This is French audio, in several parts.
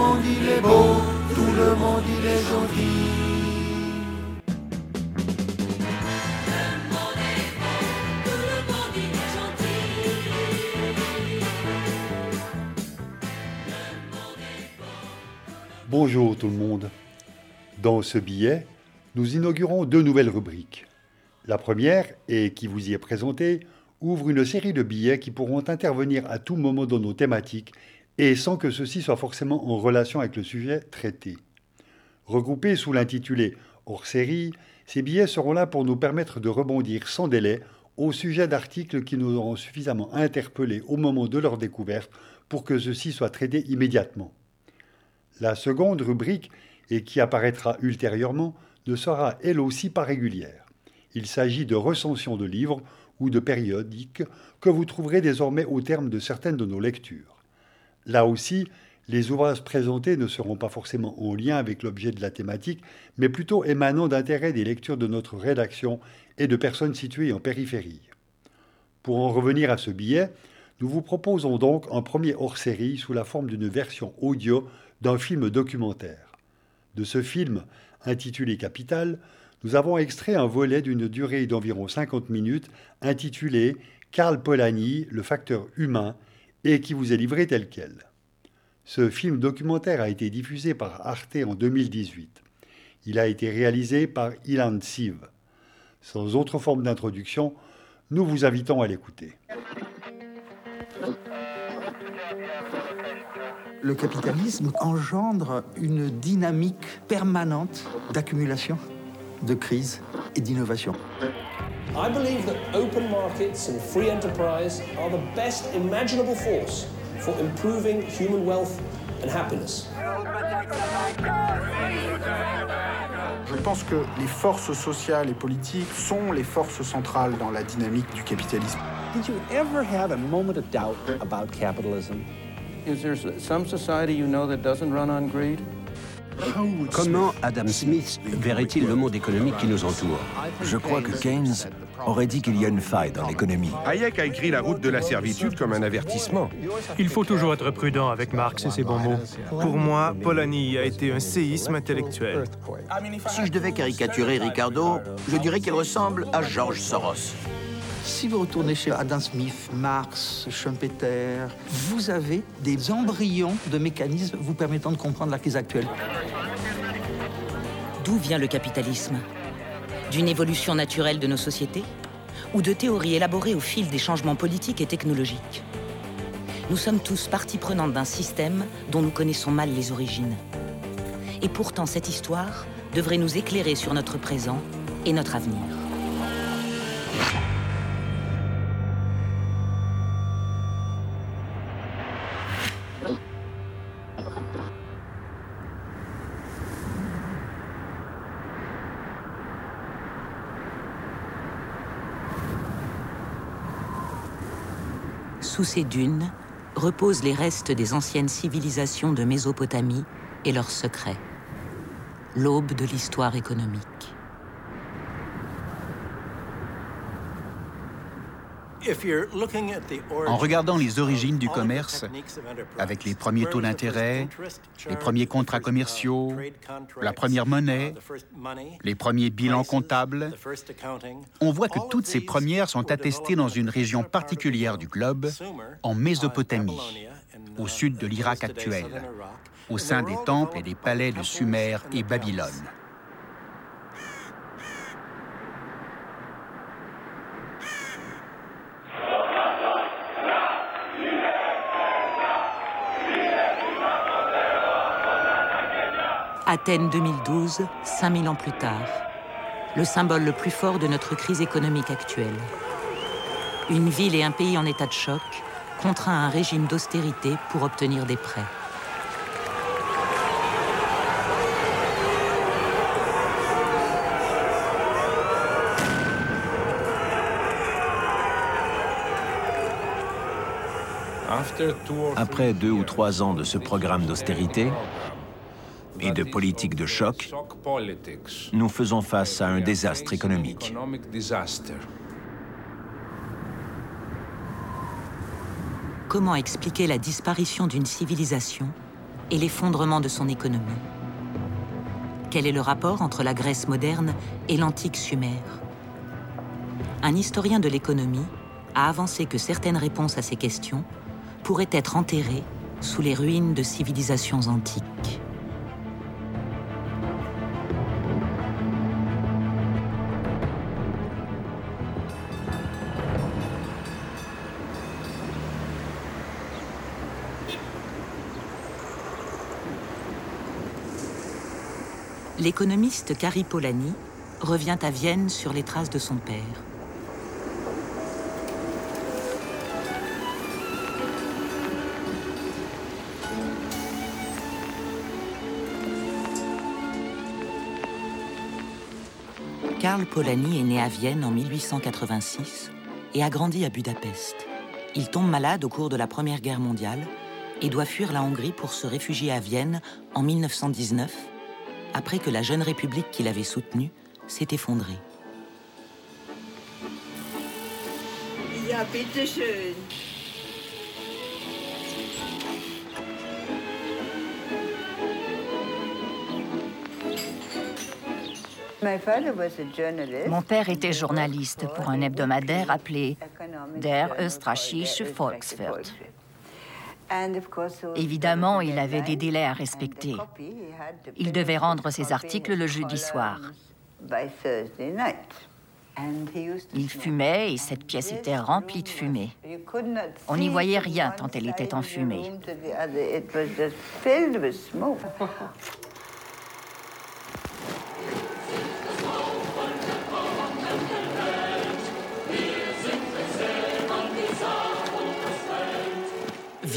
monde il est beau, tout le monde il est gentil. Bonjour tout le monde. Dans ce billet, nous inaugurons deux nouvelles rubriques. La première, et qui vous y est présentée, ouvre une série de billets qui pourront intervenir à tout moment dans nos thématiques et sans que ceci soit forcément en relation avec le sujet traité. Regroupés sous l'intitulé hors série, ces billets seront là pour nous permettre de rebondir sans délai au sujet d'articles qui nous auront suffisamment interpellés au moment de leur découverte pour que ceci soit traité immédiatement. La seconde rubrique, et qui apparaîtra ultérieurement, ne sera elle aussi pas régulière. Il s'agit de recensions de livres ou de périodiques que vous trouverez désormais au terme de certaines de nos lectures. Là aussi, les ouvrages présentés ne seront pas forcément en lien avec l'objet de la thématique, mais plutôt émanant d'intérêt des lectures de notre rédaction et de personnes situées en périphérie. Pour en revenir à ce billet, nous vous proposons donc un premier hors-série sous la forme d'une version audio d'un film documentaire. De ce film, intitulé Capital, nous avons extrait un volet d'une durée d'environ 50 minutes intitulé Karl Polanyi, le facteur humain, et qui vous est livré tel quel. Ce film documentaire a été diffusé par Arte en 2018. Il a été réalisé par Ilan Siv. Sans autre forme d'introduction, nous vous invitons à l'écouter. Le capitalisme engendre une dynamique permanente d'accumulation de crise et d'innovation. I believe that open markets and free enterprise are the best imaginable force for improving human wealth and happiness. Je pense que les forces sociales et politiques sont les forces centrales dans la dynamique du capitalisme. Did you ever have a moment of doubt about capitalism? Is there some society you know that doesn't run on greed? Comment Adam Smith verrait-il le monde économique qui nous entoure? Je crois que Keynes aurait dit qu'il y a une faille dans l'économie. Hayek a écrit la route de la servitude comme un avertissement. Il faut toujours être prudent avec Marx et ses bons mots. Pour moi, Polanyi a été un séisme intellectuel. Si je devais caricaturer Ricardo, je dirais qu'il ressemble à George Soros. Si vous retournez chez Adam Smith, Marx, Schumpeter, vous avez des embryons de mécanismes vous permettant de comprendre la crise actuelle. D'où vient le capitalisme? D'une évolution naturelle de nos sociétés? Ou de théories élaborées au fil des changements politiques et technologiques? Nous sommes tous partie prenante d'un système dont nous connaissons mal les origines. Et pourtant, cette histoire devrait nous éclairer sur notre présent et notre avenir. Sous ces dunes reposent les restes des anciennes civilisations de Mésopotamie et leurs secrets. L'aube de l'histoire économique. En regardant les origines du commerce, avec les premiers taux d'intérêt, les premiers contrats commerciaux, la première monnaie, les premiers bilans comptables, on voit que toutes ces premières sont attestées dans une région particulière du globe, en Mésopotamie, au sud de l'Irak actuel, au sein des temples et des palais de Sumer et Babylone. Athènes 2012, 5000 ans plus tard. Le symbole le plus fort de notre crise économique actuelle. Une ville et un pays en état de choc, contraint à un régime d'austérité pour obtenir des prêts. Après deux ou trois ans de ce programme d'austérité et de politique de choc, nous faisons face à un désastre économique. Comment expliquer la disparition d'une civilisation et l'effondrement de son économie? Quel est le rapport entre la Grèce moderne et l'antique Sumer? Un historien de l'économie a avancé que certaines réponses à ces questions pourraient être enterrées sous les ruines de civilisations antiques. L'économiste Cari Polanyi revient à Vienne sur les traces de son père. Karl Polanyi est né à Vienne en 1886 et a grandi à Budapest. Il tombe malade au cours de la Première Guerre mondiale et doit fuir la Hongrie pour se réfugier à Vienne en 1919 après que la jeune république qu'il avait soutenue s'est effondrée. Mon père était journaliste pour un hebdomadaire appelé Der Österreichische Volkswirt. Évidemment, il avait des délais à respecter. Il devait rendre ses articles le jeudi soir. Il fumait et cette pièce était remplie de fumée. On n'y voyait rien tant elle était enfumée.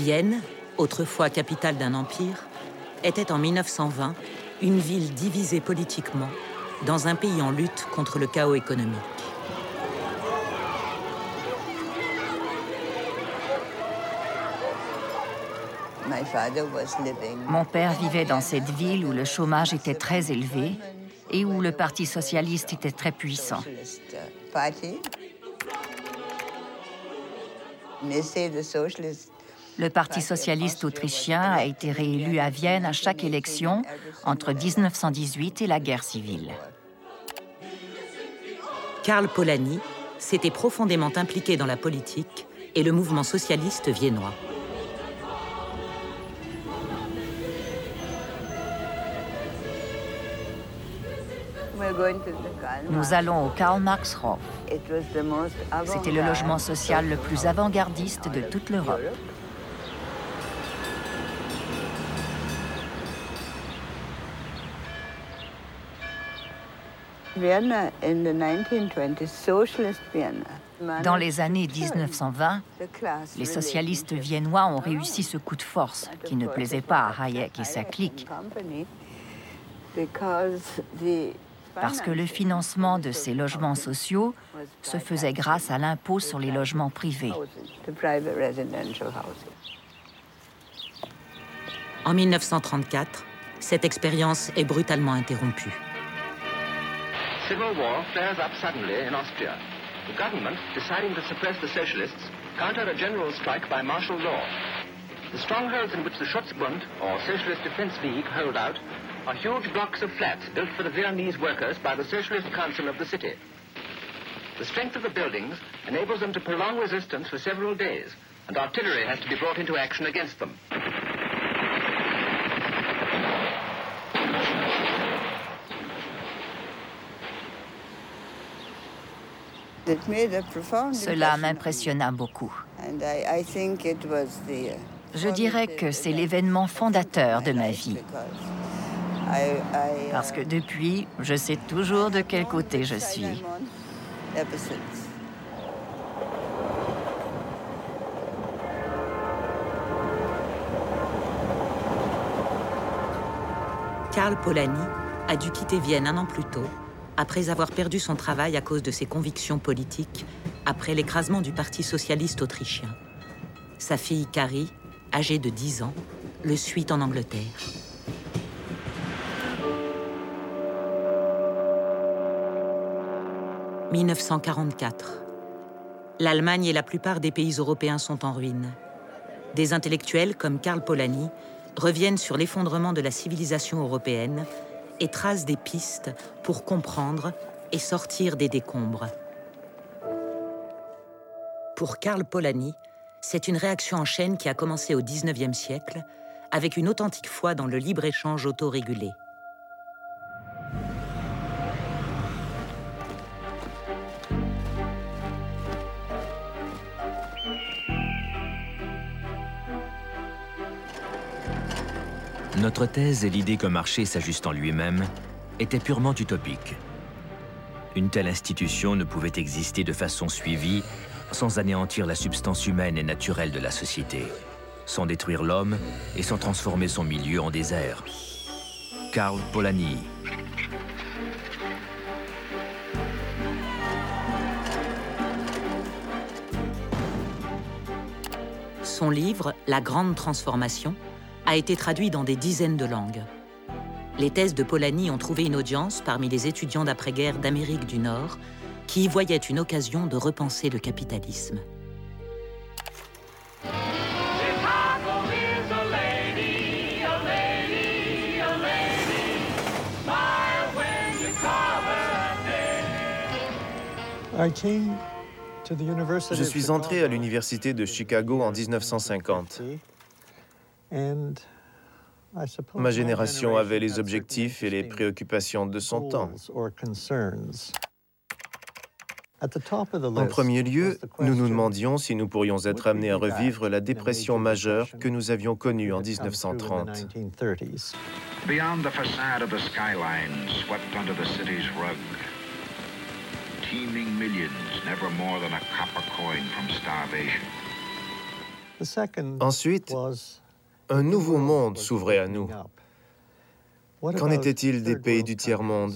Vienne, autrefois capitale d'un empire, était en 1920 une ville divisée politiquement dans un pays en lutte contre le chaos économique. Mon père vivait dans cette ville où le chômage était très élevé et où le Parti socialiste était très puissant. Le Parti socialiste autrichien a été réélu à Vienne à chaque élection entre 1918 et la guerre civile. Karl Polanyi s'était profondément impliqué dans la politique et le mouvement socialiste viennois. Nous allons au Karl Marx Hof. C'était le logement social le plus avant-gardiste de toute l'Europe. Dans les années 1920, les socialistes viennois ont réussi ce coup de force qui ne plaisait pas à Hayek et sa clique. Parce que le financement de ces logements sociaux se faisait grâce à l'impôt sur les logements privés. En 1934, cette expérience est brutalement interrompue. Civil war flares up suddenly in Austria. The government, deciding to suppress the socialists, counter a general strike by martial law. The strongholds in which the Schutzbund, or Socialist Defense League, hold out are huge blocks of flats built for the Viennese workers by the Socialist Council of the city. The strength of the buildings enables them to prolong resistance for several days, and artillery has to be brought into action against them. Cela m'impressionna beaucoup. Je dirais que c'est l'événement fondateur de ma vie. Parce que depuis, je sais toujours de quel côté je suis. Karl Polanyi a dû quitter Vienne un an plus tôt après avoir perdu son travail à cause de ses convictions politiques après l'écrasement du Parti socialiste autrichien. Sa fille Carrie, âgée de 10 ans, le suit en Angleterre. « 1944. L'Allemagne et la plupart des pays européens sont en ruine. Des intellectuels comme Karl Polanyi reviennent sur l'effondrement de la civilisation européenne et tracent des pistes pour comprendre et sortir des décombres. Pour Karl Polanyi, c'est une réaction en chaîne qui a commencé au XIXe siècle avec une authentique foi dans le libre-échange autorégulé. Notre thèse et l'idée qu'un marché s'ajuste en lui-même étaient purement utopiques. Une telle institution ne pouvait exister de façon suivie sans anéantir la substance humaine et naturelle de la société, sans détruire l'homme et sans transformer son milieu en désert. Karl Polanyi. Son livre, La Grande Transformation, a été traduit dans des dizaines de langues. Les thèses de Polanyi ont trouvé une audience parmi les étudiants d'après-guerre d'Amérique du Nord qui y voyaient une occasion de repenser le capitalisme. Je suis entré à l'université de Chicago en 1950. Ma génération avait les objectifs et les préoccupations de son temps. En premier lieu, nous nous demandions si nous pourrions être amenés à revivre la dépression majeure que nous avions connue en 1930. Beyond the facade of the skyline swept under the city's rug, teeming millions, never more than a copper coin from starvation. Ensuite, un nouveau monde s'ouvrait à nous. Qu'en était-il des pays du tiers-monde?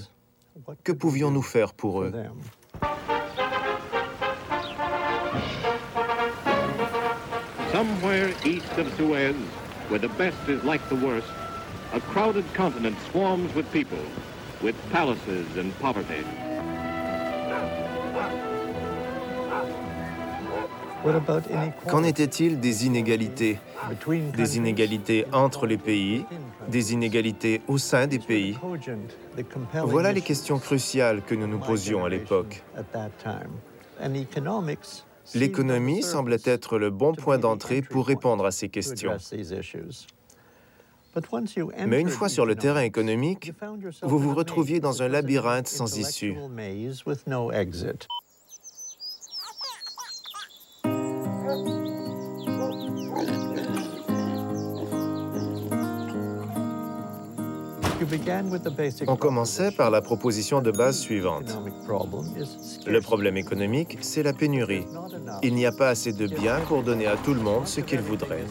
Que pouvions-nous faire pour eux? Somewhere east of Suez, where the best is like the worst, a crowded continent swarms with people, with palaces and poverty. Qu'en était-il des inégalités Des inégalités entre les pays, des inégalités au sein des pays Voilà les questions cruciales que nous nous posions à l'époque. L'économie semblait être le bon point d'entrée pour répondre à ces questions. Mais une fois sur le terrain économique, vous vous retrouviez dans un labyrinthe sans issue. On commençait par la proposition de base suivante. Le problème économique, c'est la pénurie. Il n'y a pas assez de biens pour donner à tout le monde ce qu'il voudrait.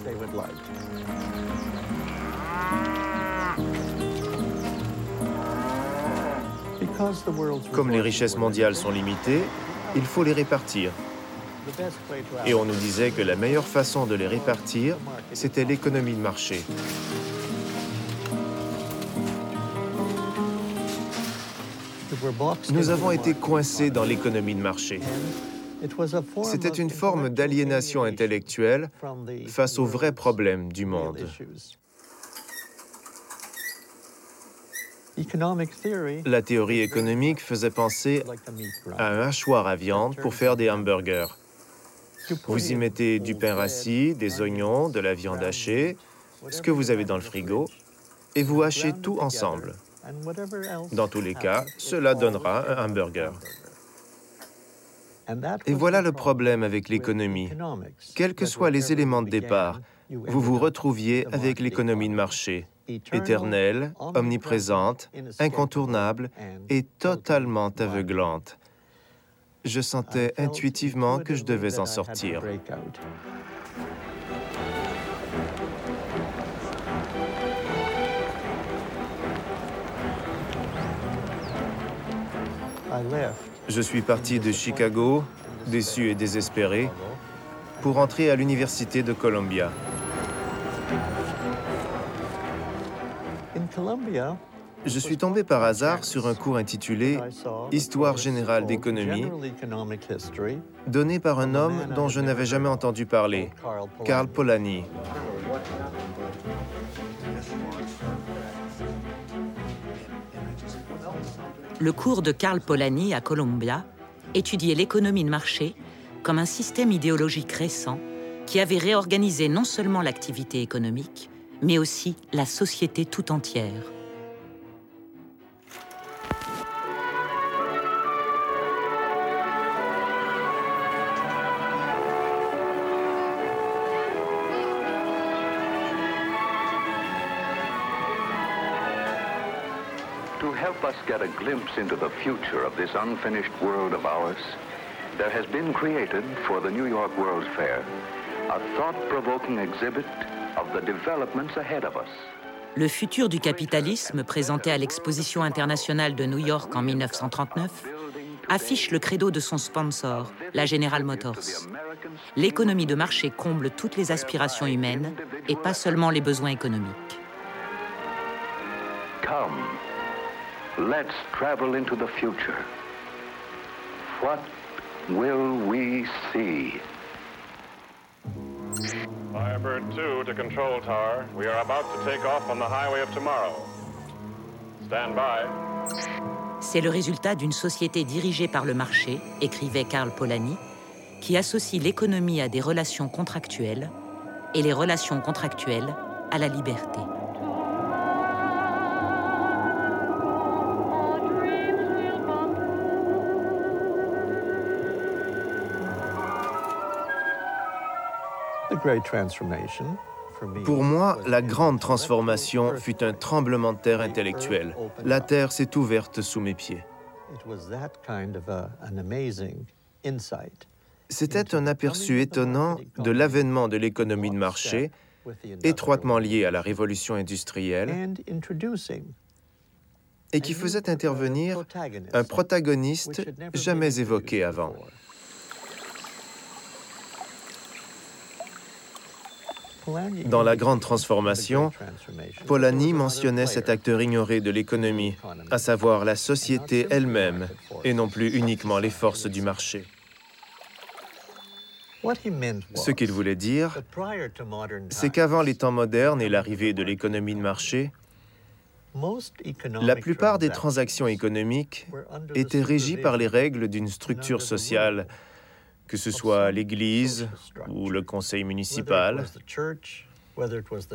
Comme les richesses mondiales sont limitées, il faut les répartir. Et on nous disait que la meilleure façon de les répartir, c'était l'économie de marché. Nous avons été coincés dans l'économie de marché. C'était une forme d'aliénation intellectuelle face aux vrais problèmes du monde. La théorie économique faisait penser à un hachoir à viande pour faire des hamburgers. Vous y mettez du pain rassis, des oignons, de la viande hachée, ce que vous avez dans le frigo, et vous hachez tout ensemble. Dans tous les cas, cela donnera un hamburger. Et voilà le problème avec l'économie. Quels que soient les éléments de départ, vous vous retrouviez avec l'économie de marché, éternelle, omniprésente, incontournable et totalement aveuglante. Je sentais intuitivement que je devais en sortir. Je suis parti de Chicago, déçu et désespéré, pour entrer à l'université de Columbia je suis tombé par hasard sur un cours intitulé Histoire générale d'économie, donné par un homme dont je n'avais jamais entendu parler, Karl Polanyi. Le cours de Karl Polanyi à Columbia étudiait l'économie de marché comme un système idéologique récent qui avait réorganisé non seulement l'activité économique, mais aussi la société tout entière. Glimpse into the future of this unfinished world of ours, there has been created for the New York World's Fair a thought-provoking exhibit of the developments ahead of us. Le futur du capitalisme, présenté à l'exposition internationale de New York en 1939, affiche le credo de son sponsor, la General Motors. L'économie de marché comble toutes les aspirations humaines et pas seulement les besoins économiques. Come, let's travel into the future. What will we see? Firebird 2 to Control Tower. We are about to take off on the highway of tomorrow. Stand by. C'est le résultat d'une société dirigée par le marché, écrivait Karl Polanyi, qui associe l'économie à des relations contractuelles et les relations contractuelles à la liberté. Pour moi, la grande transformation fut un tremblement de terre intellectuel. La terre s'est ouverte sous mes pieds. C'était un aperçu étonnant de l'avènement de l'économie de marché, étroitement liée à la révolution industrielle, et qui faisait intervenir un protagoniste jamais évoqué avant. Dans la grande transformation, Polanyi mentionnait cet acteur ignoré de l'économie, à savoir la société elle-même, et non plus uniquement les forces du marché. Ce qu'il voulait dire, c'est qu'avant les temps modernes et l'arrivée de l'économie de marché, la plupart des transactions économiques étaient régies par les règles d'une structure sociale que ce soit l'Église ou le conseil municipal,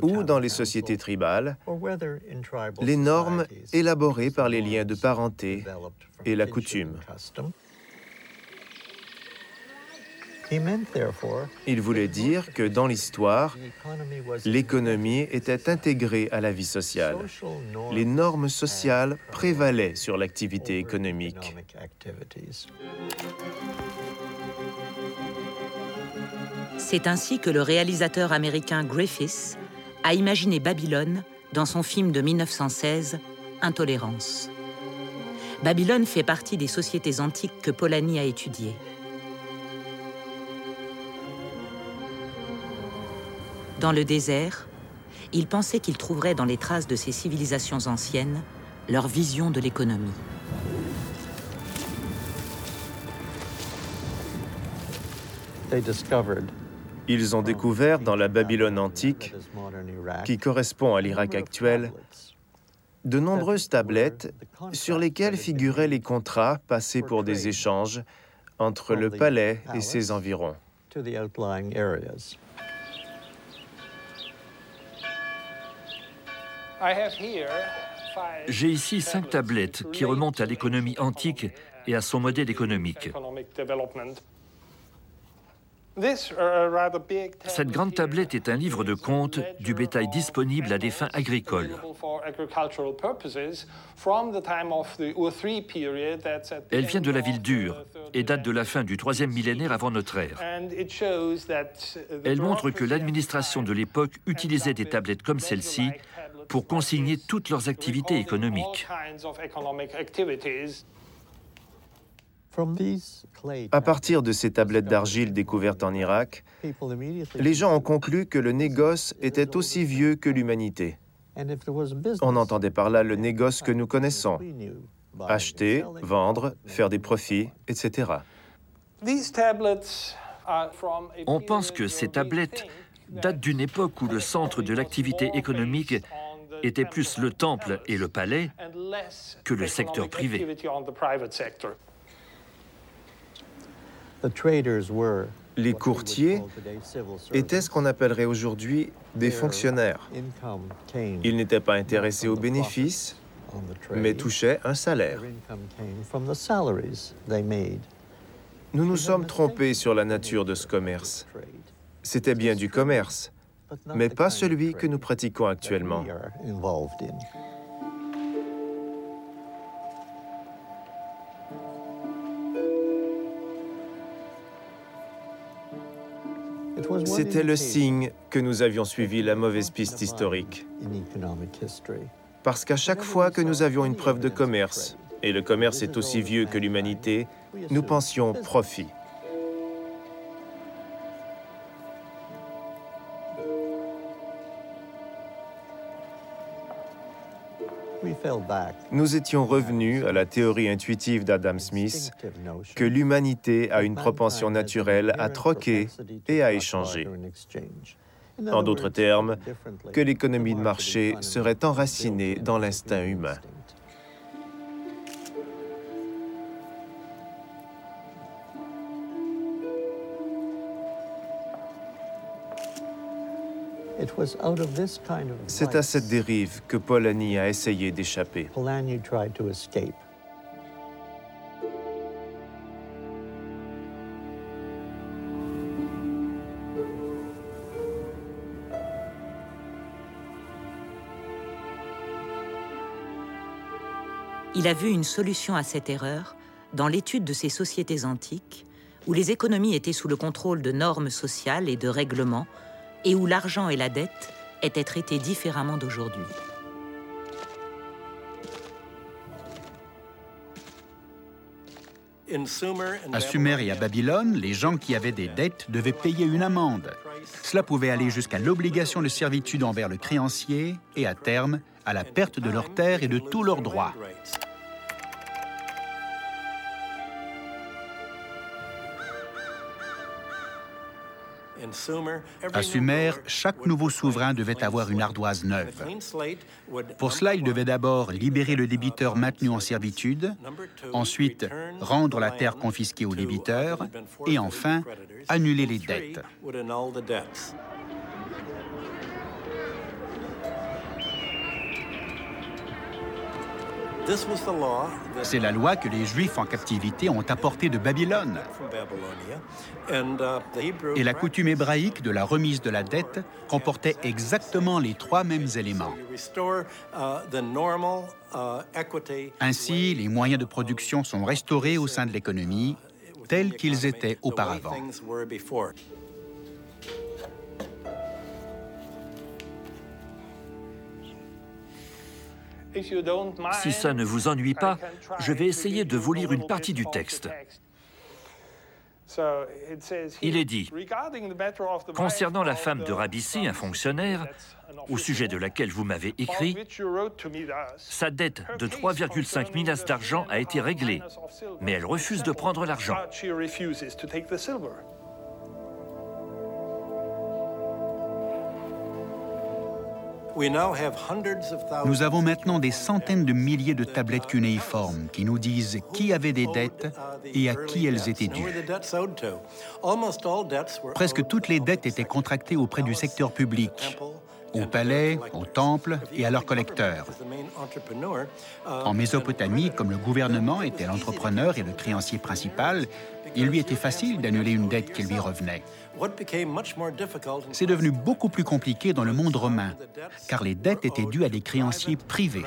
ou dans les sociétés tribales, les normes élaborées par les liens de parenté et la coutume. Il voulait dire que dans l'histoire, l'économie était intégrée à la vie sociale. Les normes sociales prévalaient sur l'activité économique. C'est ainsi que le réalisateur américain Griffiths a imaginé Babylone dans son film de 1916, Intolérance. Babylone fait partie des sociétés antiques que Polanyi a étudiées. Dans le désert, il pensait qu'il trouverait dans les traces de ces civilisations anciennes leur vision de l'économie. Ils ont découvert dans la Babylone antique, qui correspond à l'Irak actuel, de nombreuses tablettes sur lesquelles figuraient les contrats passés pour des échanges entre le palais et ses environs. J'ai ici cinq tablettes qui remontent à l'économie antique et à son modèle économique. Cette grande tablette est un livre de comptes du bétail disponible à des fins agricoles. Elle vient de la ville d'Ur et date de la fin du troisième millénaire avant notre ère. Elle montre que l'administration de l'époque utilisait des tablettes comme celle-ci pour consigner toutes leurs activités économiques. À partir de ces tablettes d'argile découvertes en Irak, les gens ont conclu que le négoce était aussi vieux que l'humanité. On entendait par là le négoce que nous connaissons. Acheter, vendre, faire des profits, etc. On pense que ces tablettes datent d'une époque où le centre de l'activité économique était plus le temple et le palais, que le secteur privé. Les courtiers étaient ce qu'on appellerait aujourd'hui des fonctionnaires. Ils n'étaient pas intéressés aux bénéfices, mais touchaient un salaire. Nous nous sommes trompés sur la nature de ce commerce. C'était bien du commerce, mais pas celui que nous pratiquons actuellement. C'était le signe que nous avions suivi la mauvaise piste historique. Parce qu'à chaque fois que nous avions une preuve de commerce, et le commerce est aussi vieux que l'humanité, nous pensions profit. Nous étions revenus à la théorie intuitive d'Adam Smith que l'humanité a une propension naturelle à troquer et à échanger. En d'autres termes, que l'économie de marché serait enracinée dans l'instinct humain. C'est à cette dérive que Polanyi a essayé d'échapper. Il a vu une solution à cette erreur dans l'étude de ces sociétés antiques où les économies étaient sous le contrôle de normes sociales et de règlements et où l'argent et la dette étaient traités différemment d'aujourd'hui. À Sumer et à Babylone, les gens qui avaient des dettes devaient payer une amende. Cela pouvait aller jusqu'à l'obligation de servitude envers le créancier et, à terme, à la perte de leurs terres et de tous leurs droits. À Sumer, chaque nouveau souverain devait avoir une ardoise neuve. Pour cela, il devait d'abord libérer le débiteur maintenu en servitude, ensuite rendre la terre confisquée au débiteur et enfin annuler les dettes. C'est la loi que les Juifs en captivité ont apportée de Babylone. Et la coutume hébraïque de la remise de la dette comportait exactement les trois mêmes éléments. Ainsi, les moyens de production sont restaurés au sein de l'économie tels qu'ils étaient auparavant. Si ça ne vous ennuie pas, je vais essayer de vous lire une partie du texte. Il est dit, concernant la femme de Rabissi, un fonctionnaire, au sujet de laquelle vous m'avez écrit, sa dette de 3,5 minas d'argent a été réglée, mais elle refuse de prendre l'argent. Nous avons maintenant des centaines de milliers de tablettes cunéiformes qui nous disent qui avait des dettes et à qui elles étaient dues. Presque toutes les dettes étaient contractées auprès du secteur public, au palais, au temple et à leurs collecteurs. En Mésopotamie, comme le gouvernement était l'entrepreneur et le créancier principal, il lui était facile d'annuler une dette qui lui revenait. C'est devenu beaucoup plus compliqué dans le monde romain, car les dettes étaient dues à des créanciers privés.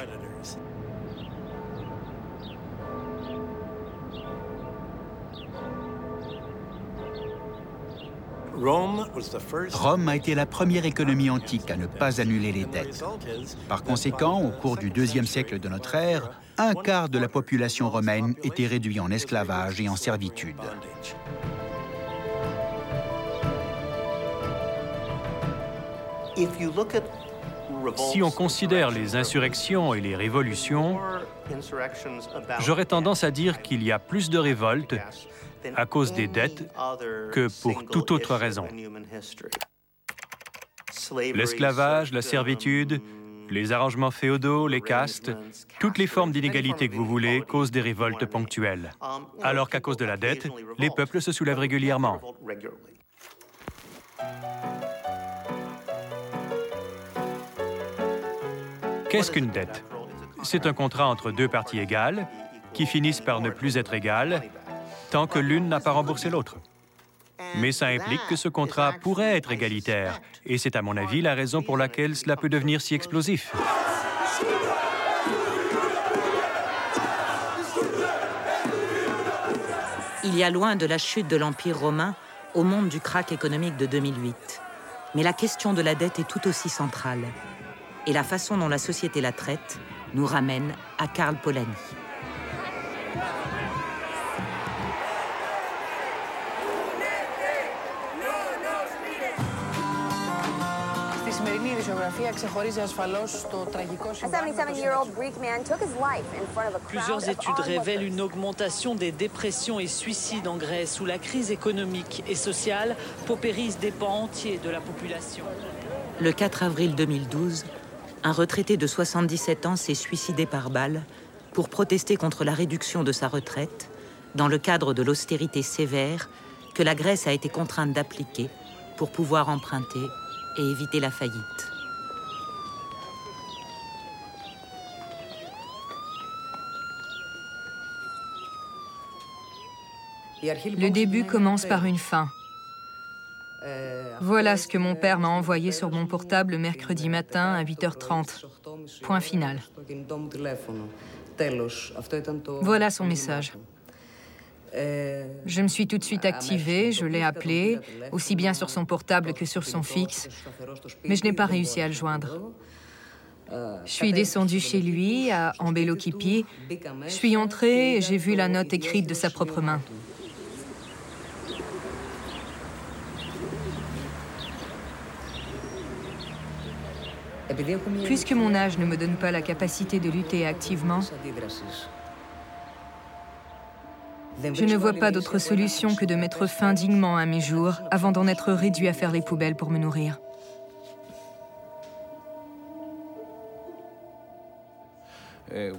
Rome a été la première économie antique à ne pas annuler les dettes. Par conséquent, au cours du deuxième siècle de notre ère, un quart de la population romaine était réduit en esclavage et en servitude. Si on considère les insurrections et les révolutions, j'aurais tendance à dire qu'il y a plus de révoltes à cause des dettes que pour toute autre raison. L'esclavage, la servitude, Les arrangements féodaux, les castes, toutes les formes d'inégalité que vous voulez causent des révoltes ponctuelles. Alors qu'à cause de la dette, les peuples se soulèvent régulièrement. Qu'est-ce qu'une dette? C'est un contrat entre deux parties égales qui finissent par ne plus être égales tant que l'une n'a pas remboursé l'autre. Mais ça implique que ce contrat pourrait être égalitaire, et c'est à mon avis la raison pour laquelle cela peut devenir si explosif. Il y a loin de la chute de l'Empire romain au monde du krach économique de 2008. Mais la question de la dette est tout aussi centrale. Et la façon dont la société la traite nous ramène à Karl Polanyi. Plusieurs études révèlent une augmentation des dépressions et suicides en Grèce où la crise économique et sociale paupérise des pans entiers de la population. Le 4 avril 2012, un retraité de 77 ans s'est suicidé par balle pour protester contre la réduction de sa retraite dans le cadre de l'austérité sévère que la Grèce a été contrainte d'appliquer pour pouvoir emprunter et éviter la faillite. Le début commence par une fin. Voilà ce que mon père m'a envoyé sur mon portable mercredi matin à 8h30. Point final. Voilà son message. Je me suis tout de suite activée, je l'ai appelé, aussi bien sur son portable que sur son fixe, mais je n'ai pas réussi à le joindre. Je suis descendue chez lui, à Ambelokipi. Je suis entrée et j'ai vu la note écrite de sa propre main. Puisque mon âge ne me donne pas la capacité de lutter activement, je ne vois pas d'autre solution que de mettre fin dignement à mes jours avant d'en être réduit à faire les poubelles pour me nourrir.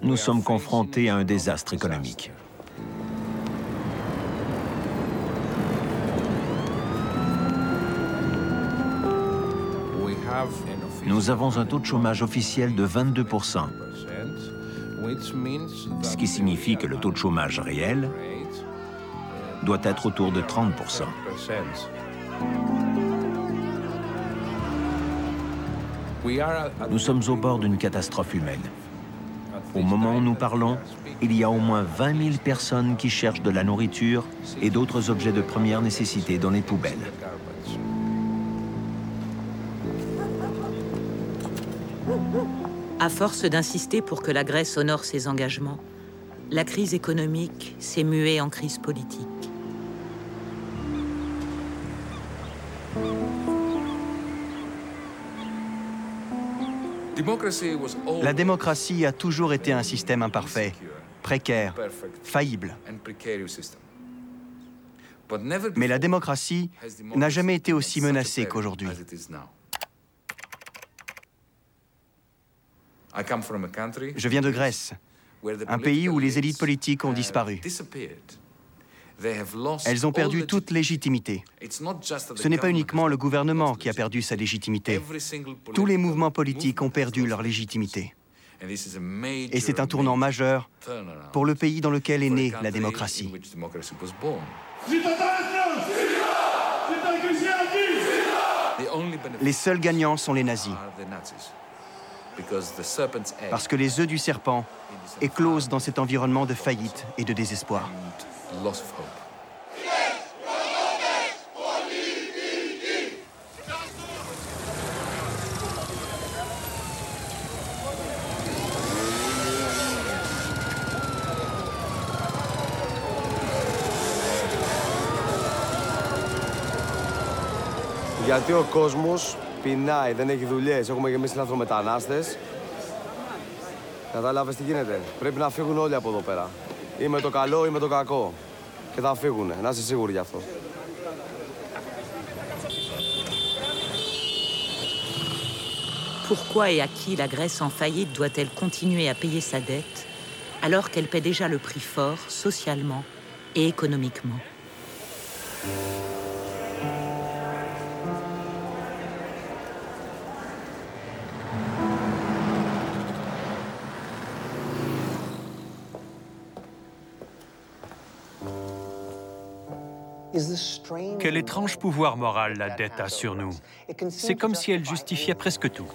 Nous sommes confrontés à un désastre économique. Nous avons un taux de chômage officiel de 22% ce qui signifie que le taux de chômage réel doit être autour de 30% Nous sommes au bord d'une catastrophe humaine. Au moment où nous parlons, il y a au moins 20 000 personnes qui cherchent de la nourriture et d'autres objets de première nécessité dans les poubelles. À force d'insister pour que la Grèce honore ses engagements, la crise économique s'est muée en crise politique. La démocratie a toujours été un système imparfait, précaire, faillible. Mais la démocratie n'a jamais été aussi menacée qu'aujourd'hui. Je viens de Grèce, un pays où les élites politiques ont disparu. Elles ont perdu toute légitimité. Ce n'est pas uniquement le gouvernement qui a perdu sa légitimité. Tous les mouvements politiques ont perdu leur légitimité. Et c'est un tournant majeur pour le pays dans lequel est née la démocratie. Les seuls gagnants sont les nazis. Parce que les œufs du serpent éclosent dans cet environnement de faillite et de désespoir. Γιατί ο κόσμος πεινάει, δεν έχει δουλειές, έχουμε γεμίσει λαθρομετανάστες. Κατάλαβες τι γίνεται. Πρέπει να φύγουν όλοι από εδώ πέρα. Ή με το καλό ή με το κακό. Και θα φύγουν, να είσαι σίγουροι γι' αυτό. Pourquoi et à qui la Grèce en faillite doit-elle continuer à payer sa dette alors qu'elle paie déjà le prix fort socialement et économiquement Quel étrange pouvoir moral la dette a sur nous. C'est comme si elle justifiait presque tout.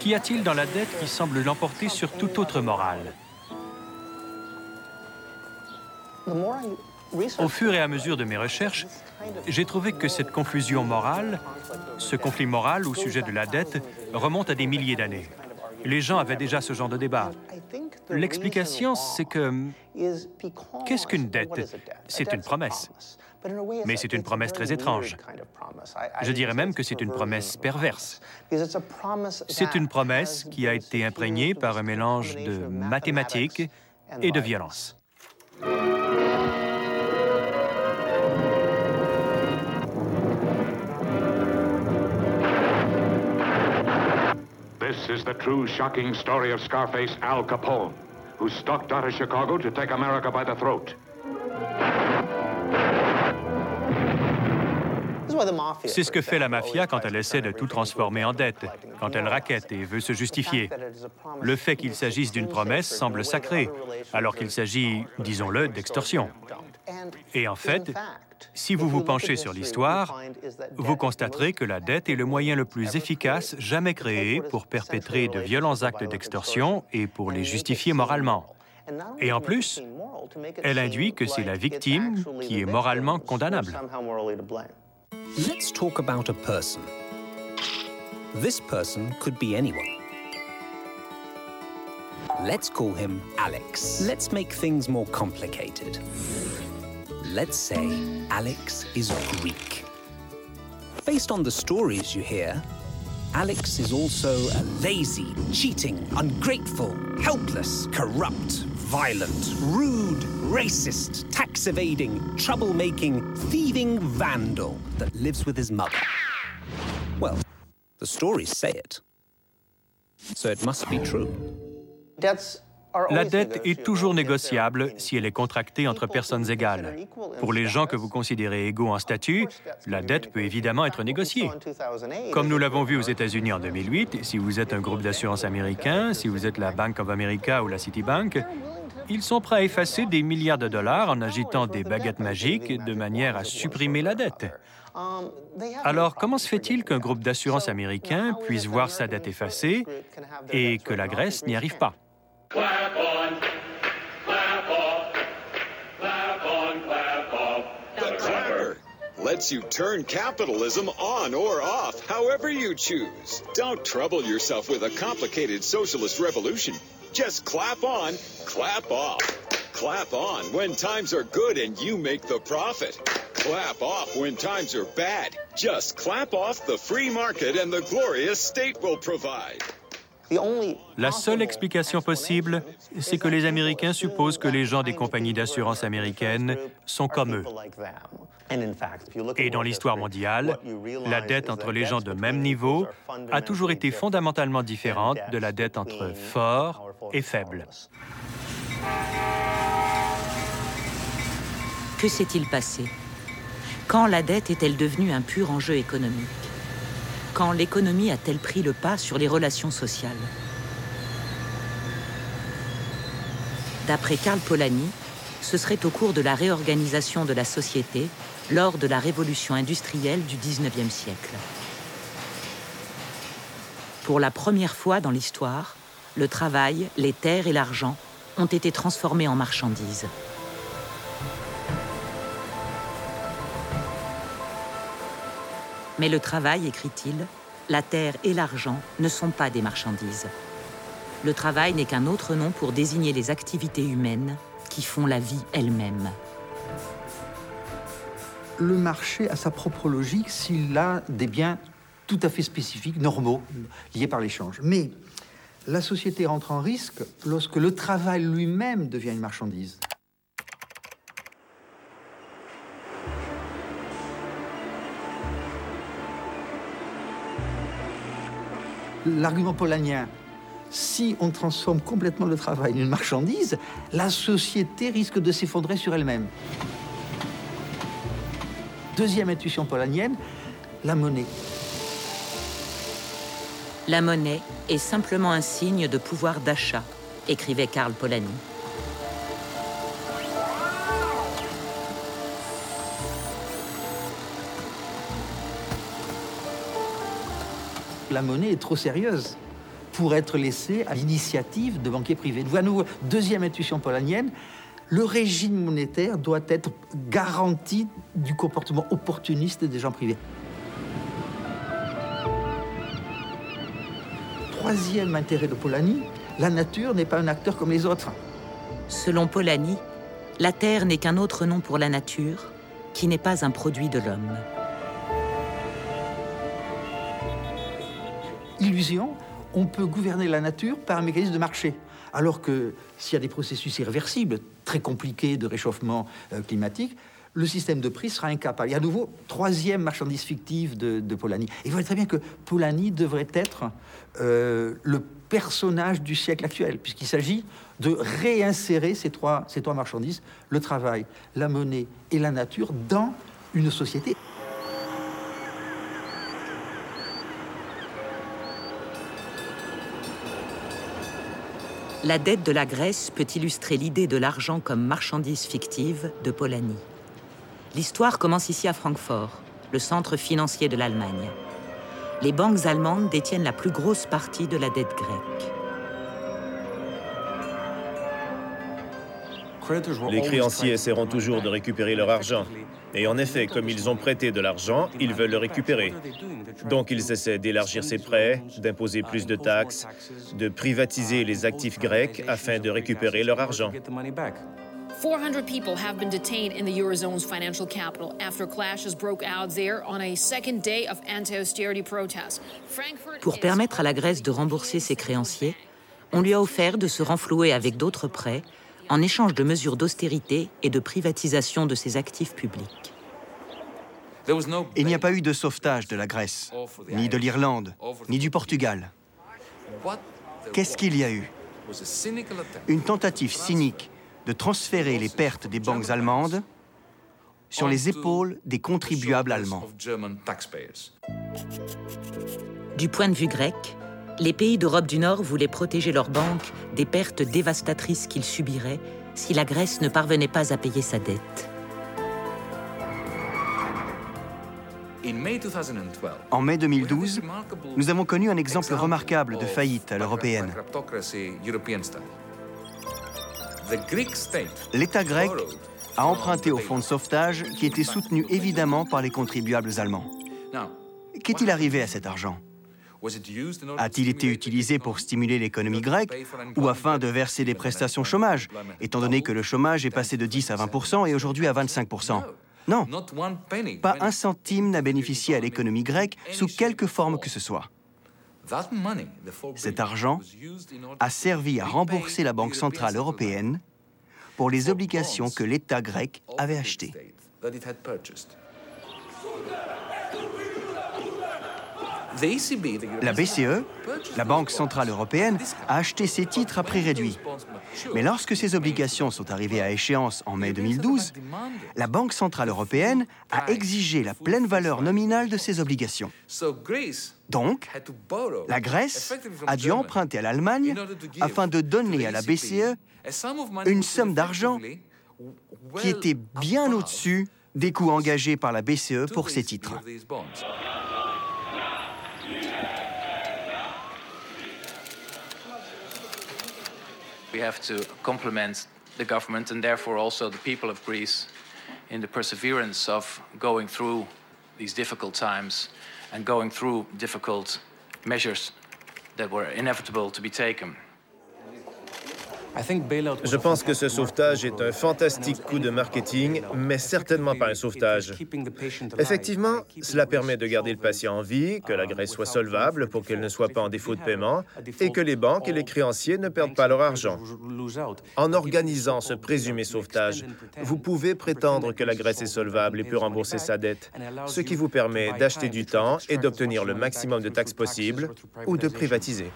Qu'y a-t-il dans la dette qui semble l'emporter sur toute autre morale Au fur et à mesure de mes recherches, j'ai trouvé que cette confusion morale, ce conflit moral au sujet de la dette, remonte à des milliers d'années. Les gens avaient déjà ce genre de débat. L'explication, c'est que qu'est-ce qu'une dette? C'est une promesse. Mais c'est une promesse très étrange. Je dirais même que c'est une promesse perverse. C'est une promesse qui a été imprégnée par un mélange de mathématiques et de violence. This is the true shocking story of Scarface Al Capone, who stalked out of Chicago to take America by the throat. C'est ce que fait la mafia quand elle essaie de tout transformer en dette, quand elle raquette et veut se justifier. Le fait qu'il s'agisse d'une promesse semble sacré, alors qu'il s'agit, disons-le, d'extorsion. Et en fait, si vous vous penchez sur l'histoire, vous constaterez que la dette est le moyen le plus efficace jamais créé pour perpétrer de violents actes d'extorsion et pour les justifier moralement. Et en plus, elle induit que c'est la victime qui est moralement condamnable. Let's talk about a person. This person could be anyone. Let's call him Alex. Let's make things more complicated. Let's say Alex is Greek. Based on the stories you hear, Alex is also a lazy, cheating, ungrateful, helpless, corrupt, violent, rude, racist, tax evading, troublemaking, thieving vandal that lives with his mother. Well, the stories say it. So it must be true. La dette est toujours négociable si elle est contractée entre personnes égales. Pour les gens que vous considérez égaux en statut, la dette peut évidemment être négociée. Comme nous l'avons vu aux États-Unis en 2008, si vous êtes un groupe d'assurance américain, si vous êtes la Bank of America ou la Citibank, ils sont prêts à effacer des milliards de dollars en agitant des baguettes magiques de manière à supprimer la dette. Alors, comment se fait-il qu'un groupe d'assurance américain puisse voir sa dette effacée et que la Grèce n'y arrive pas? Clap on, clap off, clap on, clap off. The clapper lets you turn capitalism on or off, however you choose. Don't trouble yourself with a complicated socialist revolution. Just clap on, clap off. Clap on when times are good and you make the profit. Clap off when times are bad. Just clap off the free market and the glorious state will provide. La seule explication possible, c'est que les Américains supposent que les gens des compagnies d'assurance américaines sont comme eux. Et dans l'histoire mondiale, la dette entre les gens de même niveau a toujours été fondamentalement différente de la dette entre forts et faibles. Que s'est-il passé? Quand la dette est-elle devenue un pur enjeu économique? Quand l'économie a-t-elle pris le pas sur les relations sociales? D'après Karl Polanyi, ce serait au cours de la réorganisation de la société lors de la révolution industrielle du XIXe siècle. Pour la première fois dans l'histoire, le travail, les terres et l'argent ont été transformés en marchandises. Mais le travail, écrit-il, la terre et l'argent ne sont pas des marchandises. Le travail n'est qu'un autre nom pour désigner les activités humaines qui font la vie elle-même. Le marché a sa propre logique s'il a des biens tout à fait spécifiques, normaux, liés par l'échange. Mais la société rentre en risque lorsque le travail lui-même devient une marchandise. L'argument polanien, si on transforme complètement le travail en une marchandise, la société risque de s'effondrer sur elle-même. Deuxième intuition polanienne, la monnaie. La monnaie est simplement un signe de pouvoir d'achat, écrivait Karl Polanyi. La monnaie est trop sérieuse pour être laissée à l'initiative de banquiers privés. Deuxième intuition polanienne, le régime monétaire doit être garanti du comportement opportuniste des gens privés. Troisième intérêt de Polanyi, la nature n'est pas un acteur comme les autres. Selon Polanyi, la Terre n'est qu'un autre nom pour la nature, qui n'est pas un produit de l'homme. Illusion, on peut gouverner la nature par un mécanisme de marché. Alors que s'il y a des processus irréversibles, très compliqués de réchauffement euh, climatique, le système de prix sera incapable. Et à nouveau, troisième marchandise fictive de, Polanyi. Et vous voyez très bien que Polanyi devrait être euh, le personnage du siècle actuel, puisqu'il s'agit de réinsérer ces trois, ces trois marchandises, le travail, la monnaie et la nature, dans une société. La dette de la Grèce peut illustrer l'idée de l'argent comme marchandise fictive de Polanyi. L'histoire commence ici à Francfort, le centre financier de l'Allemagne. Les banques allemandes détiennent la plus grosse partie de la dette grecque. Les créanciers essaieront toujours de récupérer leur argent. Et en effet, comme ils ont prêté de l'argent, ils veulent le récupérer. Donc ils essaient d'élargir ces prêts, d'imposer plus de taxes, de privatiser les actifs grecs afin de récupérer leur argent. 400 people have been detained in the Eurozone's financial capital after clashes broke out there on a second day of anti-austerity protests. Pour permettre à la Grèce de rembourser ses créanciers, on lui a offert de se renflouer avec d'autres prêts en échange de mesures d'austérité et de privatisation de ses actifs publics. Il n'y a pas eu de sauvetage de la Grèce, ni de l'Irlande, ni du Portugal. Qu'est-ce qu'il y a eu? Une tentative cynique de transférer les pertes des banques allemandes sur les épaules des contribuables allemands. Du point de vue grec, les pays d'Europe du Nord voulaient protéger leurs banques des pertes dévastatrices qu'ils subiraient si la Grèce ne parvenait pas à payer sa dette. En mai 2012, nous avons connu un exemple remarquable de faillite à l'européenne. L'État grec a emprunté au fonds de sauvetage qui était soutenu évidemment par les contribuables allemands. Qu'est-il arrivé à cet argent? A-t-il été utilisé pour stimuler l'économie grecque ou afin de verser des prestations chômage, étant donné que le chômage est passé de 10 à 20% et aujourd'hui à 25% Non, pas un centime n'a bénéficié à l'économie grecque sous quelque forme que ce soit. Cet argent a servi à rembourser la Banque centrale européenne pour les obligations que l'État grec avait achetées. La BCE, la Banque Centrale Européenne, a acheté ces titres à prix réduit. Mais lorsque ces obligations sont arrivées à échéance en mai 2012, la Banque Centrale Européenne a exigé la pleine valeur nominale de ces obligations. Donc, la Grèce a dû emprunter à l'Allemagne afin de donner à la BCE une somme d'argent qui était bien au-dessus des coûts engagés par la BCE pour ces titres. We have to compliment the government and therefore also the people of Greece in the perseverance of going through these difficult times and going through difficult measures that were inevitable to be taken. Je pense que ce sauvetage est un fantastique coup de marketing, mais certainement pas un sauvetage. Effectivement, cela permet de garder le patient en vie, que la graisse soit solvable pour qu'elle ne soit pas en défaut de paiement et que les banques et les créanciers ne perdent pas leur argent. En organisant ce présumé sauvetage, vous pouvez prétendre que la graisse est solvable et peut rembourser sa dette, ce qui vous permet d'acheter du temps et d'obtenir le maximum de taxes possible ou de privatiser.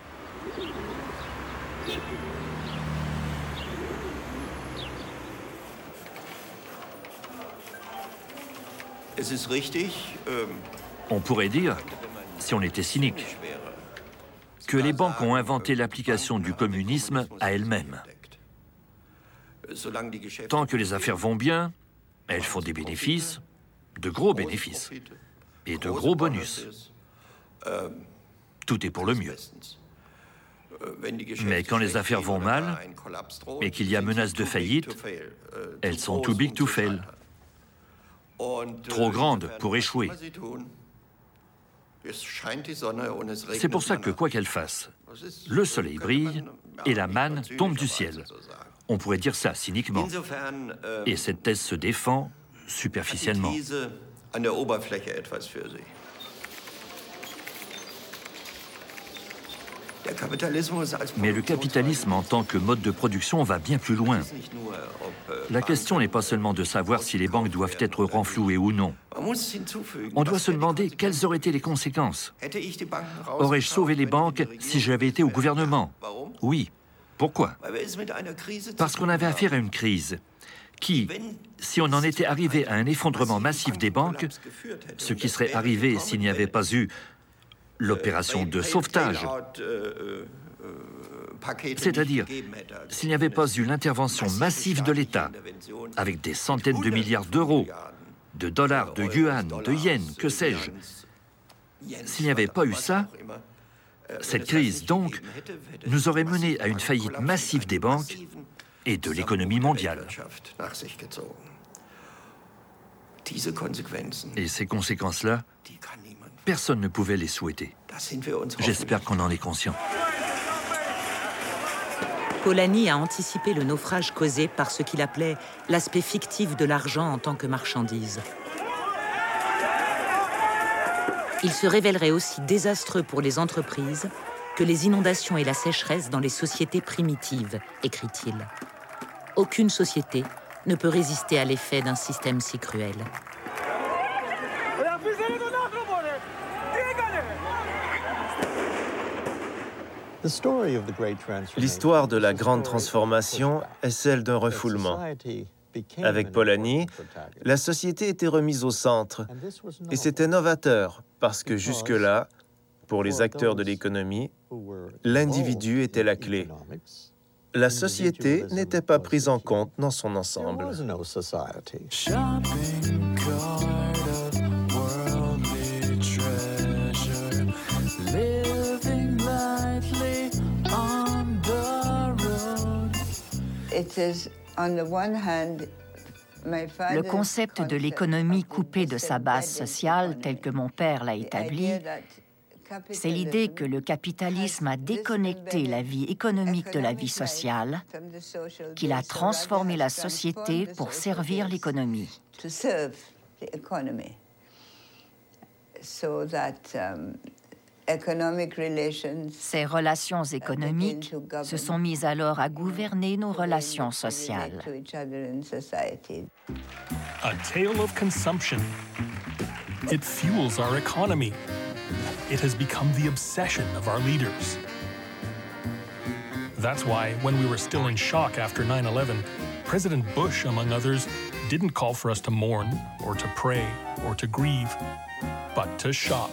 On pourrait dire, si on était cynique, que les banques ont inventé l'application du communisme à elles-mêmes. Tant que les affaires vont bien, elles font des bénéfices, de gros bénéfices, et de gros bonus. Tout est pour le mieux. Mais quand les affaires vont mal et qu'il y a menace de faillite, elles sont too big to fail. Trop grandes pour échouer. C'est pour ça que, quoi qu'elle fasse, le soleil brille et la manne tombe du ciel. On pourrait dire ça cyniquement. Et cette thèse se défend superficiellement. Mais le capitalisme en tant que mode de production va bien plus loin. La question n'est pas seulement de savoir si les banques doivent être renflouées ou non. On doit se demander quelles auraient été les conséquences. Aurais-je sauvé les banques si j'avais été au gouvernement Oui. Pourquoi Parce qu'on avait affaire à une crise qui, si on en était arrivé à un effondrement massif des banques, ce qui serait arrivé s'il n'y avait pas eu l'opération de sauvetage. C'est-à-dire, s'il n'y avait pas eu l'intervention massive de l'État, avec des centaines de milliards d'euros, de dollars, de yuan, de yens, que sais-je, s'il n'y avait pas eu ça, cette crise, donc, nous aurait mené à une faillite massive des banques et de l'économie mondiale. Et ces conséquences-là, personne ne pouvait les souhaiter. J'espère qu'on en est conscient. Polanyi a anticipé le naufrage causé par ce qu'il appelait l'aspect fictif de l'argent en tant que marchandise. Il se révélerait aussi désastreux pour les entreprises que les inondations et la sécheresse dans les sociétés primitives, écrit-il. Aucune société ne peut résister à l'effet d'un système si cruel. L'histoire de la grande transformation est celle d'un refoulement. Avec Polanyi, la société était remise au centre et c'était novateur parce que jusque-là, pour les acteurs de l'économie, l'individu était la clé. La société n'était pas prise en compte dans son ensemble. Le concept de l'économie coupée de sa base sociale, tel que mon père l'a établi, c'est l'idée que le capitalisme a déconnecté la vie économique de la vie sociale, qu'il a transformé la société pour servir l'économie. Ces relations économiques se sont mises alors à gouverner nos relations sociales. A tale of consumption. It fuels our economy. It has become the obsession of our leaders. That's why, when we were still in shock after 9 11, President Bush, among others, didn't call for us to mourn, or to pray, or to grieve, but to shop.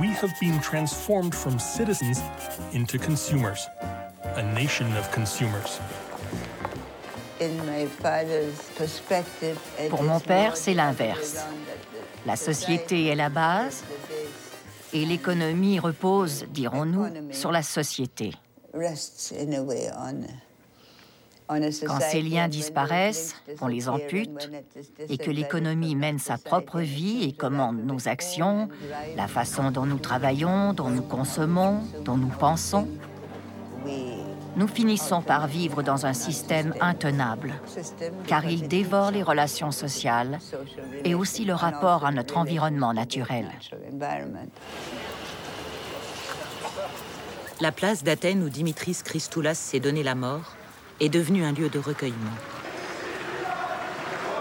We have been transformed from citizens into consumers, a nation of consumers. Pour mon père, c'est l'inverse. La société est la base et l'économie repose, dirons-nous, sur la société. Quand ces liens disparaissent, qu'on les ampute, et que l'économie mène sa propre vie et commande nos actions, la façon dont nous travaillons, dont nous consommons, dont nous pensons, nous finissons par vivre dans un système intenable, car il dévore les relations sociales et aussi le rapport à notre environnement naturel. La place d'Athènes où Dimitris Christoulas s'est donné la mort est devenue un lieu de recueillement.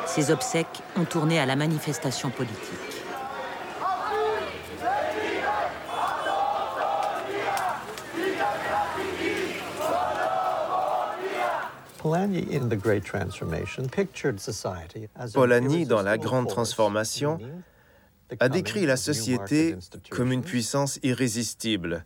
Ses obsèques ont tourné à la manifestation politique. Polanyi, dans La Grande Transformation, a décrit la société comme une puissance irrésistible.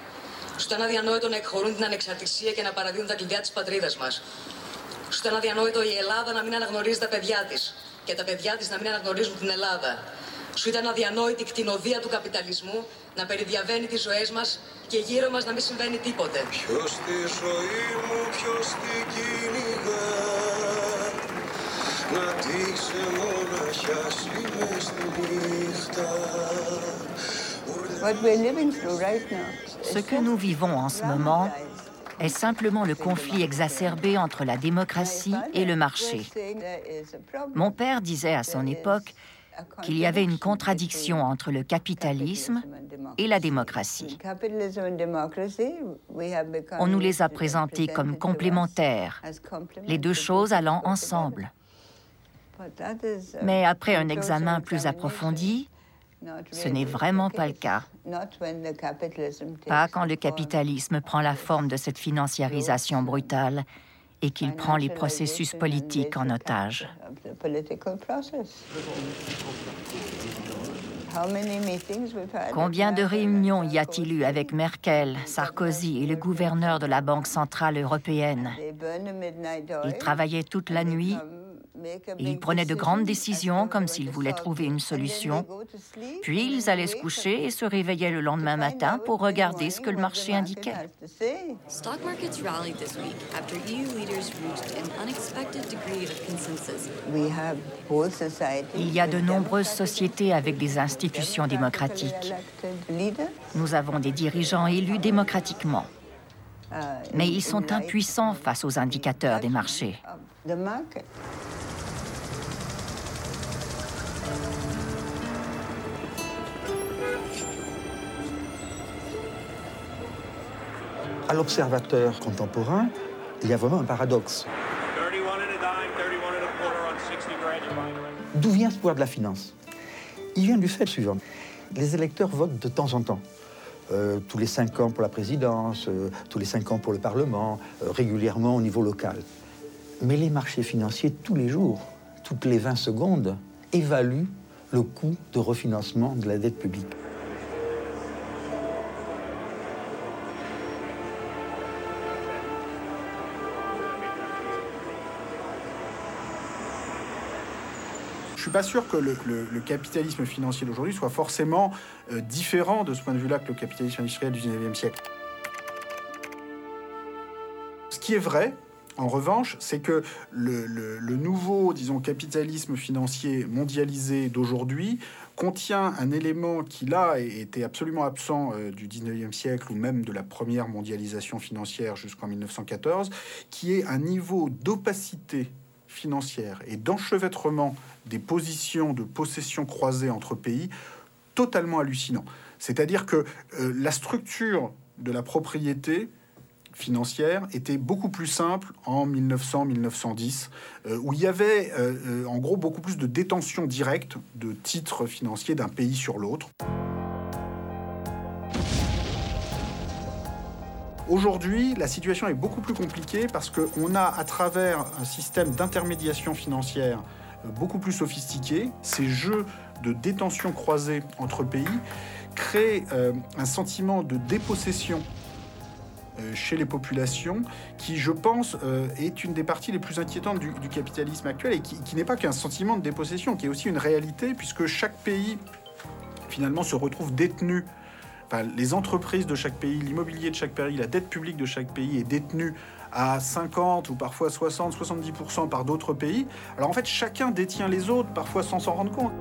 Σου ήταν αδιανόητο να εκχωρούν την ανεξαρτησία και να παραδίδουν τα κλειδιά της πατρίδας μας. Σου ήταν αδιανόητο η Ελλάδα να μην αναγνωρίζει τα παιδιά της και τα παιδιά της να μην αναγνωρίζουν την Ελλάδα. Σου ήταν αδιανόητη η κτηνοδία του καπιταλισμού να περιδιαβαίνει τις ζωές μας και γύρω μας να μην συμβαίνει τίποτε. Ποιος τη ζωή μου, ποιος την κυνηγά Να τη ξεμοναχιάσει μες στη νύχτα Ce que nous vivons en ce moment est simplement le conflit exacerbé entre la démocratie et le marché. Mon père disait à son époque qu'il y avait une contradiction entre le capitalisme et la démocratie. On nous les a présentés comme complémentaires, les deux choses allant ensemble. Mais après un examen plus approfondi, ce n'est vraiment pas le cas. Pas quand le capitalisme prend la forme de cette financiarisation brutale et qu'il prend les processus politiques en otage. Combien de réunions y a-t-il eu avec Merkel, Sarkozy et le gouverneur de la Banque centrale européenne? Ils travaillaient toute la nuit ils prenaient de grandes décisions comme s'ils voulaient trouver une solution. Puis ils allaient se coucher et se réveillaient le lendemain matin pour regarder ce que le marché indiquait. Il y a de nombreuses sociétés avec des institutions démocratiques. Nous avons des dirigeants élus démocratiquement. Mais ils sont impuissants face aux indicateurs des marchés. À l'observateur contemporain, il y a vraiment un paradoxe. D'où vient ce pouvoir de la finance? Il vient du fait suivant. Les électeurs votent de temps en temps. Euh, tous les cinq ans pour la présidence, euh, tous les cinq ans pour le Parlement, euh, régulièrement au niveau local. Mais les marchés financiers, tous les jours, toutes les 20 secondes, évaluent le coût de refinancement de la dette publique. Je suis pas sûr que le, capitalisme financier d'aujourd'hui soit forcément euh, différent de ce point de vue-là que le capitalisme industriel du 19e siècle. Ce qui est vrai, en revanche, c'est que le, nouveau, disons, capitalisme financier mondialisé d'aujourd'hui contient un élément qui, là, était absolument absent euh, du 19e siècle ou même de la première mondialisation financière jusqu'en 1914, qui est un niveau d'opacité financière et d'enchevêtrement des positions de possession croisées entre pays totalement hallucinant. C'est-à-dire que euh, la structure de la propriété financière était beaucoup plus simple en 1900-1910, euh, où il y avait euh, en gros beaucoup plus de détention directe de titres financiers d'un pays sur l'autre. Aujourd'hui, la situation est beaucoup plus compliquée parce qu'on a, à travers un système d'intermédiation financière euh, beaucoup plus sophistiqué, ces jeux de détention croisée entre pays créent euh, un sentiment de dépossession euh, chez les populations qui, je pense, euh, est une des parties les plus inquiétantes du, capitalisme actuel et qui, qui n'est pas qu'un sentiment de dépossession, qui est aussi une réalité puisque chaque pays finalement se retrouve détenu Enfin, les entreprises de chaque pays, l'immobilier de chaque pays, la dette publique de chaque pays est détenue à 50 ou parfois 60, 70% par d'autres pays. Alors en fait, chacun détient les autres, parfois sans s'en rendre compte.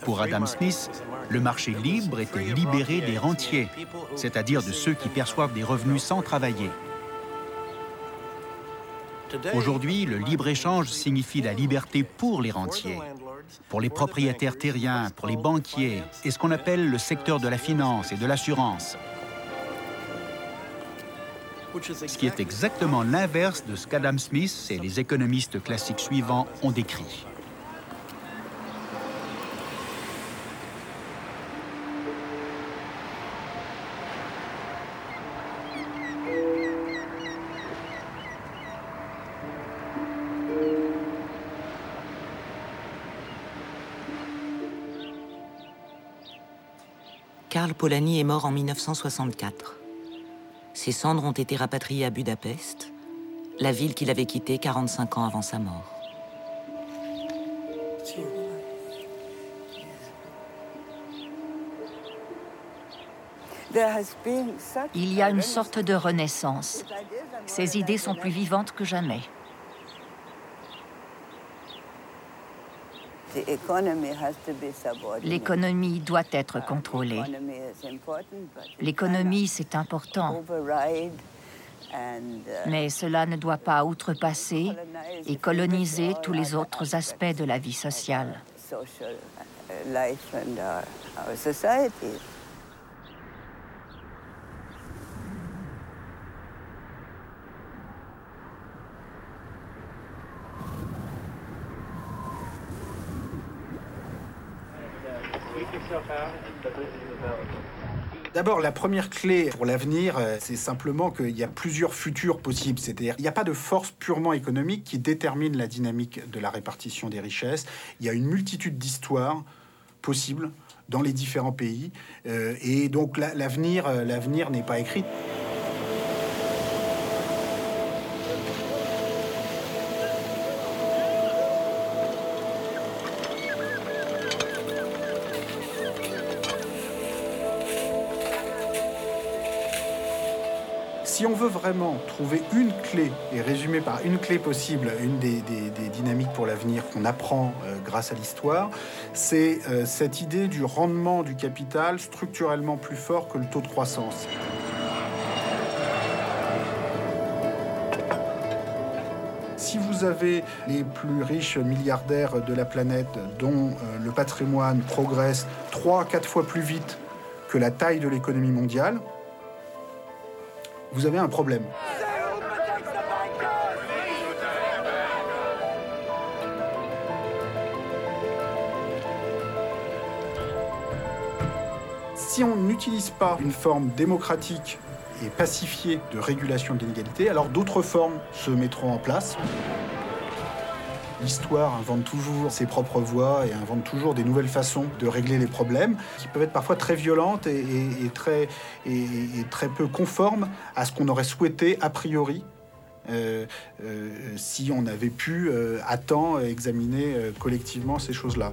Pour Adam Smith, le marché libre était libéré des rentiers, c'est-à-dire de ceux qui perçoivent des revenus sans travailler. Aujourd'hui, le libre-échange signifie la liberté pour les rentiers, pour les propriétaires terriens, pour les banquiers et ce qu'on appelle le secteur de la finance et de l'assurance. Ce qui est exactement l'inverse de ce qu'Adam Smith et les économistes classiques suivants ont décrit. Karl Polanyi est mort en 1964. Ses cendres ont été rapatriées à Budapest, la ville qu'il avait quittée 45 ans avant sa mort. Il y a une sorte de renaissance. Ces idées sont plus vivantes que jamais. L'économie doit être contrôlée. L'économie, c'est important. Mais cela ne doit pas outrepasser et coloniser tous les autres aspects de la vie sociale. D'abord, la première clé pour l'avenir, euh, c'est simplement qu'il y a plusieurs futurs possibles. C'est-à-dire qu'il n'y a pas de force purement économique qui détermine la dynamique de la répartition des richesses. Il y a une multitude d'histoires possibles dans les différents pays. Euh, et donc euh, l'avenir n'est pas écrit. Si on veut vraiment trouver une clé et résumer par une clé possible une des, dynamiques pour l'avenir qu'on apprend euh, grâce à l'histoire, c'est euh, cette idée du rendement du capital structurellement plus fort que le taux de croissance. Si vous avez les plus riches milliardaires de la planète dont euh, le patrimoine progresse 3-4 fois plus vite que la taille de l'économie mondiale, vous avez un problème. Si on n'utilise pas une forme démocratique et pacifiée de régulation de l'inégalité, alors d'autres formes se mettront en place. L'histoire invente toujours ses propres voies et invente toujours des nouvelles façons de régler les problèmes qui peuvent être parfois très violentes et, très, peu conformes à ce qu'on aurait souhaité a priori euh, euh, si on avait pu euh, à temps examiner collectivement ces choses-là.